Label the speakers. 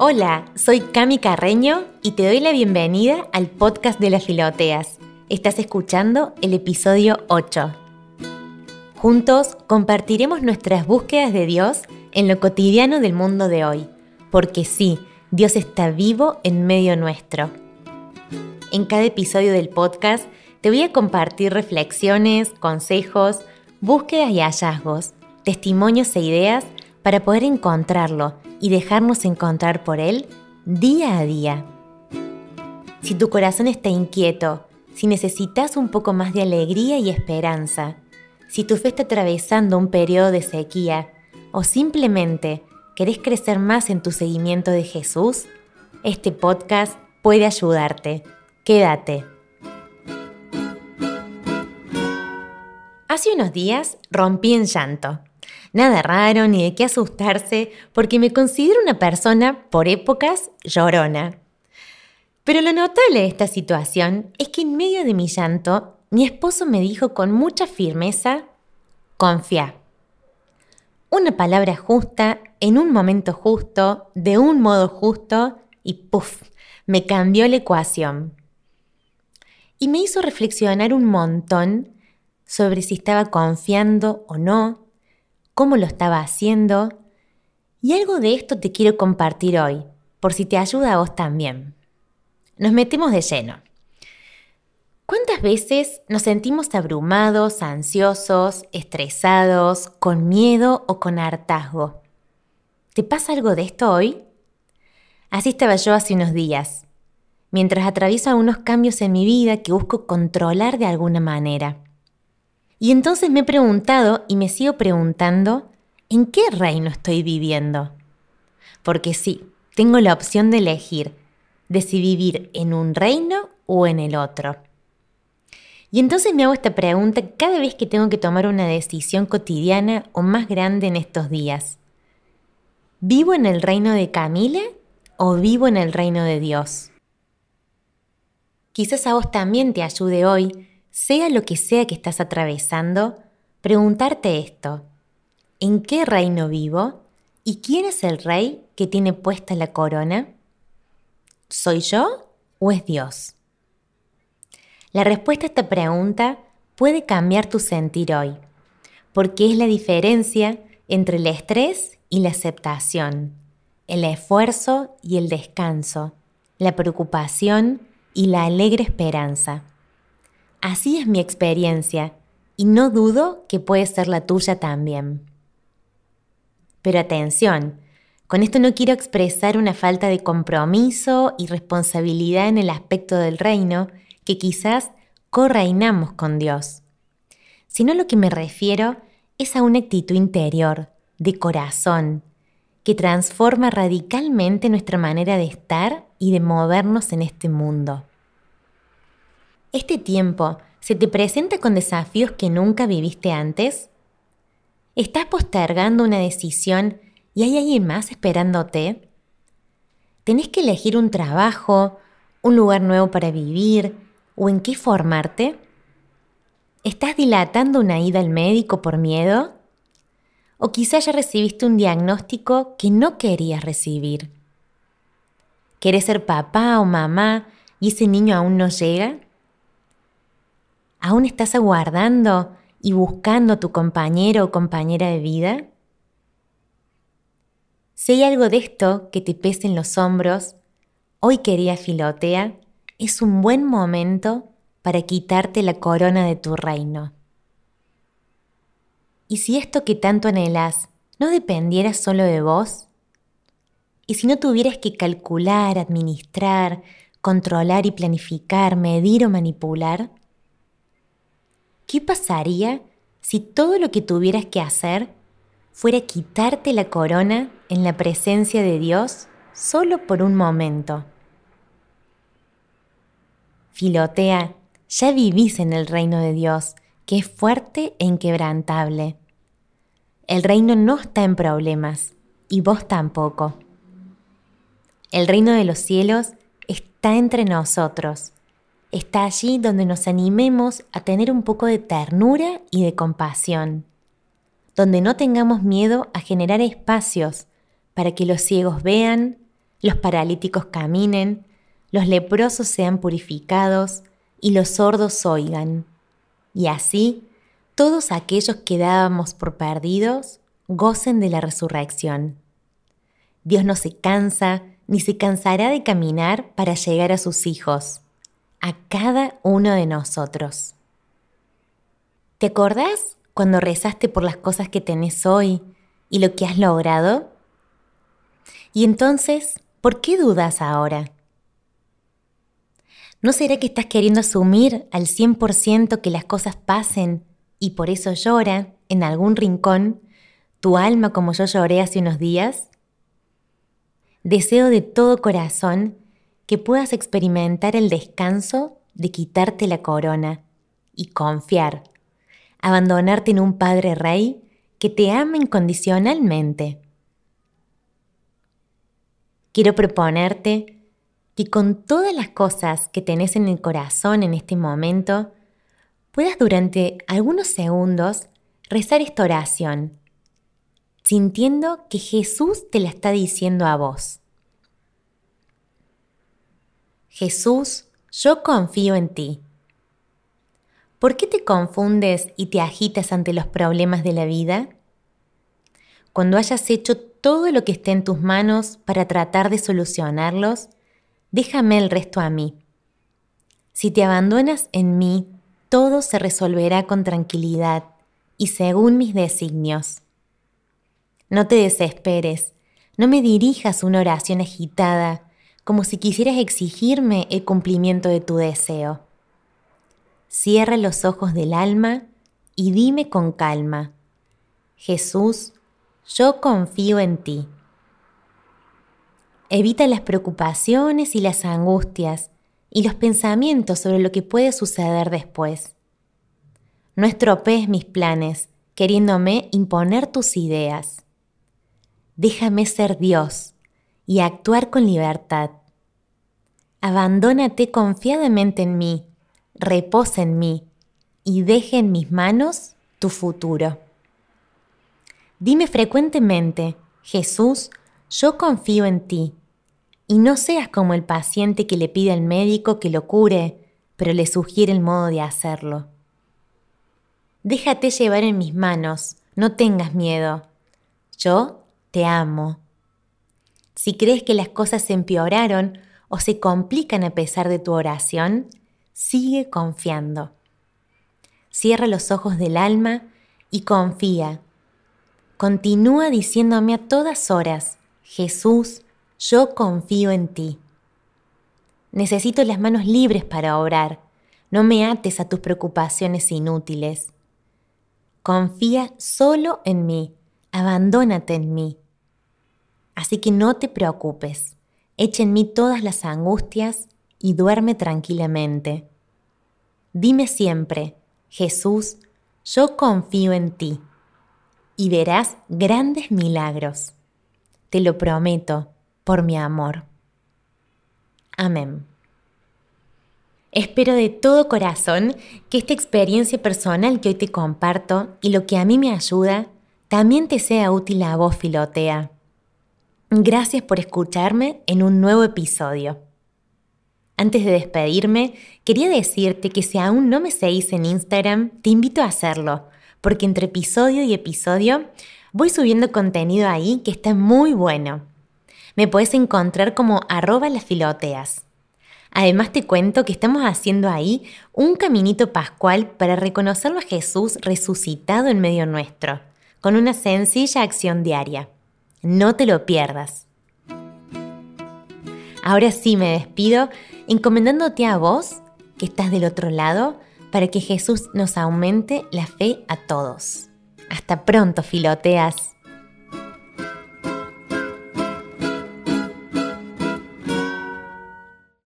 Speaker 1: Hola, soy Cami Carreño y te doy la bienvenida al podcast de las filoteas. Estás escuchando el episodio 8. Juntos compartiremos nuestras búsquedas de Dios en lo cotidiano del mundo de hoy, porque sí, Dios está vivo en medio nuestro. En cada episodio del podcast te voy a compartir reflexiones, consejos, búsquedas y hallazgos, testimonios e ideas para poder encontrarlo y dejarnos encontrar por Él día a día. Si tu corazón está inquieto, si necesitas un poco más de alegría y esperanza, si tu fe está atravesando un periodo de sequía o simplemente querés crecer más en tu seguimiento de Jesús, este podcast puede ayudarte. Quédate. Hace unos días rompí en llanto. Nada raro ni de qué asustarse, porque me considero una persona, por épocas, llorona. Pero lo notable de esta situación es que en medio de mi llanto, mi esposo me dijo con mucha firmeza, confía. Una palabra justa, en un momento justo, de un modo justo, y puff, me cambió la ecuación. Y me hizo reflexionar un montón sobre si estaba confiando o no, cómo lo estaba haciendo, y algo de esto te quiero compartir hoy, por si te ayuda a vos también. Nos metemos de lleno. ¿Cuántas veces nos sentimos abrumados, ansiosos, estresados, con miedo o con hartazgo? ¿Te pasa algo de esto hoy? Así estaba yo hace unos días, mientras atravieso algunos cambios en mi vida que busco controlar de alguna manera. Y entonces me he preguntado y me sigo preguntando, ¿en qué reino estoy viviendo? Porque sí, tengo la opción de elegir de si vivir en un reino o en el otro. Y entonces me hago esta pregunta cada vez que tengo que tomar una decisión cotidiana o más grande en estos días. ¿Vivo en el reino de Camila o vivo en el reino de Dios? Quizás a vos también te ayude hoy sea lo que sea que estás atravesando, preguntarte esto. ¿En qué reino vivo? ¿Y quién es el rey que tiene puesta la corona? ¿Soy yo o es Dios? La respuesta a esta pregunta puede cambiar tu sentir hoy, porque es la diferencia entre el estrés y la aceptación, el esfuerzo y el descanso, la preocupación y la alegre esperanza. Así es mi experiencia y no dudo que puede ser la tuya también. Pero atención, con esto no quiero expresar una falta de compromiso y responsabilidad en el aspecto del reino que quizás correinamos con Dios, sino lo que me refiero es a una actitud interior, de corazón, que transforma radicalmente nuestra manera de estar y de movernos en este mundo. ¿Este tiempo se te presenta con desafíos que nunca viviste antes? ¿Estás postergando una decisión y hay alguien más esperándote? ¿Tenés que elegir un trabajo, un lugar nuevo para vivir o en qué formarte? ¿Estás dilatando una ida al médico por miedo? ¿O quizás ya recibiste un diagnóstico que no querías recibir? ¿Querés ser papá o mamá y ese niño aún no llega? ¿Aún estás aguardando y buscando tu compañero o compañera de vida? Si hay algo de esto que te pese en los hombros, hoy quería Filotea, es un buen momento para quitarte la corona de tu reino. ¿Y si esto que tanto anhelas no dependiera solo de vos? ¿Y si no tuvieras que calcular, administrar, controlar y planificar, medir o manipular? ¿Qué pasaría si todo lo que tuvieras que hacer fuera quitarte la corona en la presencia de Dios solo por un momento? Filotea, ya vivís en el reino de Dios, que es fuerte e inquebrantable. El reino no está en problemas, y vos tampoco. El reino de los cielos está entre nosotros está allí donde nos animemos a tener un poco de ternura y de compasión, donde no tengamos miedo a generar espacios para que los ciegos vean, los paralíticos caminen, los leprosos sean purificados y los sordos oigan. Y así todos aquellos que dábamos por perdidos gocen de la resurrección. Dios no se cansa ni se cansará de caminar para llegar a sus hijos, a cada uno de nosotros. ¿Te acordás cuando rezaste por las cosas que tenés hoy y lo que has logrado? Y entonces, ¿por qué dudas ahora? ¿No será que estás queriendo asumir al 100% que las cosas pasen y por eso llora en algún rincón tu alma como yo lloré hace unos días? Deseo de todo corazón que puedas experimentar el descanso de quitarte la corona y confiar, abandonarte en un Padre Rey que te ama incondicionalmente. Quiero proponerte que con todas las cosas que tenés en el corazón en este momento, puedas durante algunos segundos rezar esta oración sintiendo que Jesús te la está diciendo a vos. Jesús, yo confío en ti. ¿Por qué te confundes y te agitas ante los problemas de la vida? Cuando hayas hecho todo lo que esté en tus manos para tratar de solucionarlos, déjame el resto a mí. Si te abandonas en mí, todo se resolverá con tranquilidad y según mis designios. No te desesperes, no me dirijas una oración agitada, como si quisieras exigirme el cumplimiento de tu deseo. Cierra los ojos del alma y dime con calma, Jesús, yo confío en ti. Evita las preocupaciones y las angustias y los pensamientos sobre lo que puede suceder después. No estropees mis planes, queriéndome imponer tus ideas déjame ser Dios y actuar con libertad. Abandónate confiadamente en mí, reposa en mí y deje en mis manos tu futuro. Dime frecuentemente, Jesús, yo confío en ti, y no seas como el paciente que le pide al médico que lo cure, pero le sugiere el modo de hacerlo. Déjate llevar en mis manos, no tengas miedo. Yo te amo. Si crees que las cosas se empeoraron o se complican a pesar de tu oración, sigue confiando. Cierra los ojos del alma y confía. Continúa diciéndome a todas horas, Jesús, yo confío en ti. Necesito las manos libres para orar. No me ates a tus preocupaciones inútiles. Confía solo en mí abandónate en mí. Así que no te preocupes, echa en mí todas las angustias y duerme tranquilamente. Dime siempre, Jesús, yo confío en ti y verás grandes milagros. Te lo prometo por mi amor. Amén. Espero de todo corazón que esta experiencia personal que hoy te comparto y lo que a mí me ayuda también te sea útil a vos, Filotea. Gracias por escucharme en un nuevo episodio. Antes de despedirme, quería decirte que si aún no me seguís en Instagram, te invito a hacerlo, porque entre episodio y episodio voy subiendo contenido ahí que está muy bueno. Me puedes encontrar como arroba las filoteas. Además te cuento que estamos haciendo ahí un caminito pascual para reconocerlo a Jesús resucitado en medio nuestro con una sencilla acción diaria. No te lo pierdas. Ahora sí me despido encomendándote a vos, que estás del otro lado, para que Jesús nos aumente la fe a todos. Hasta pronto, filoteas.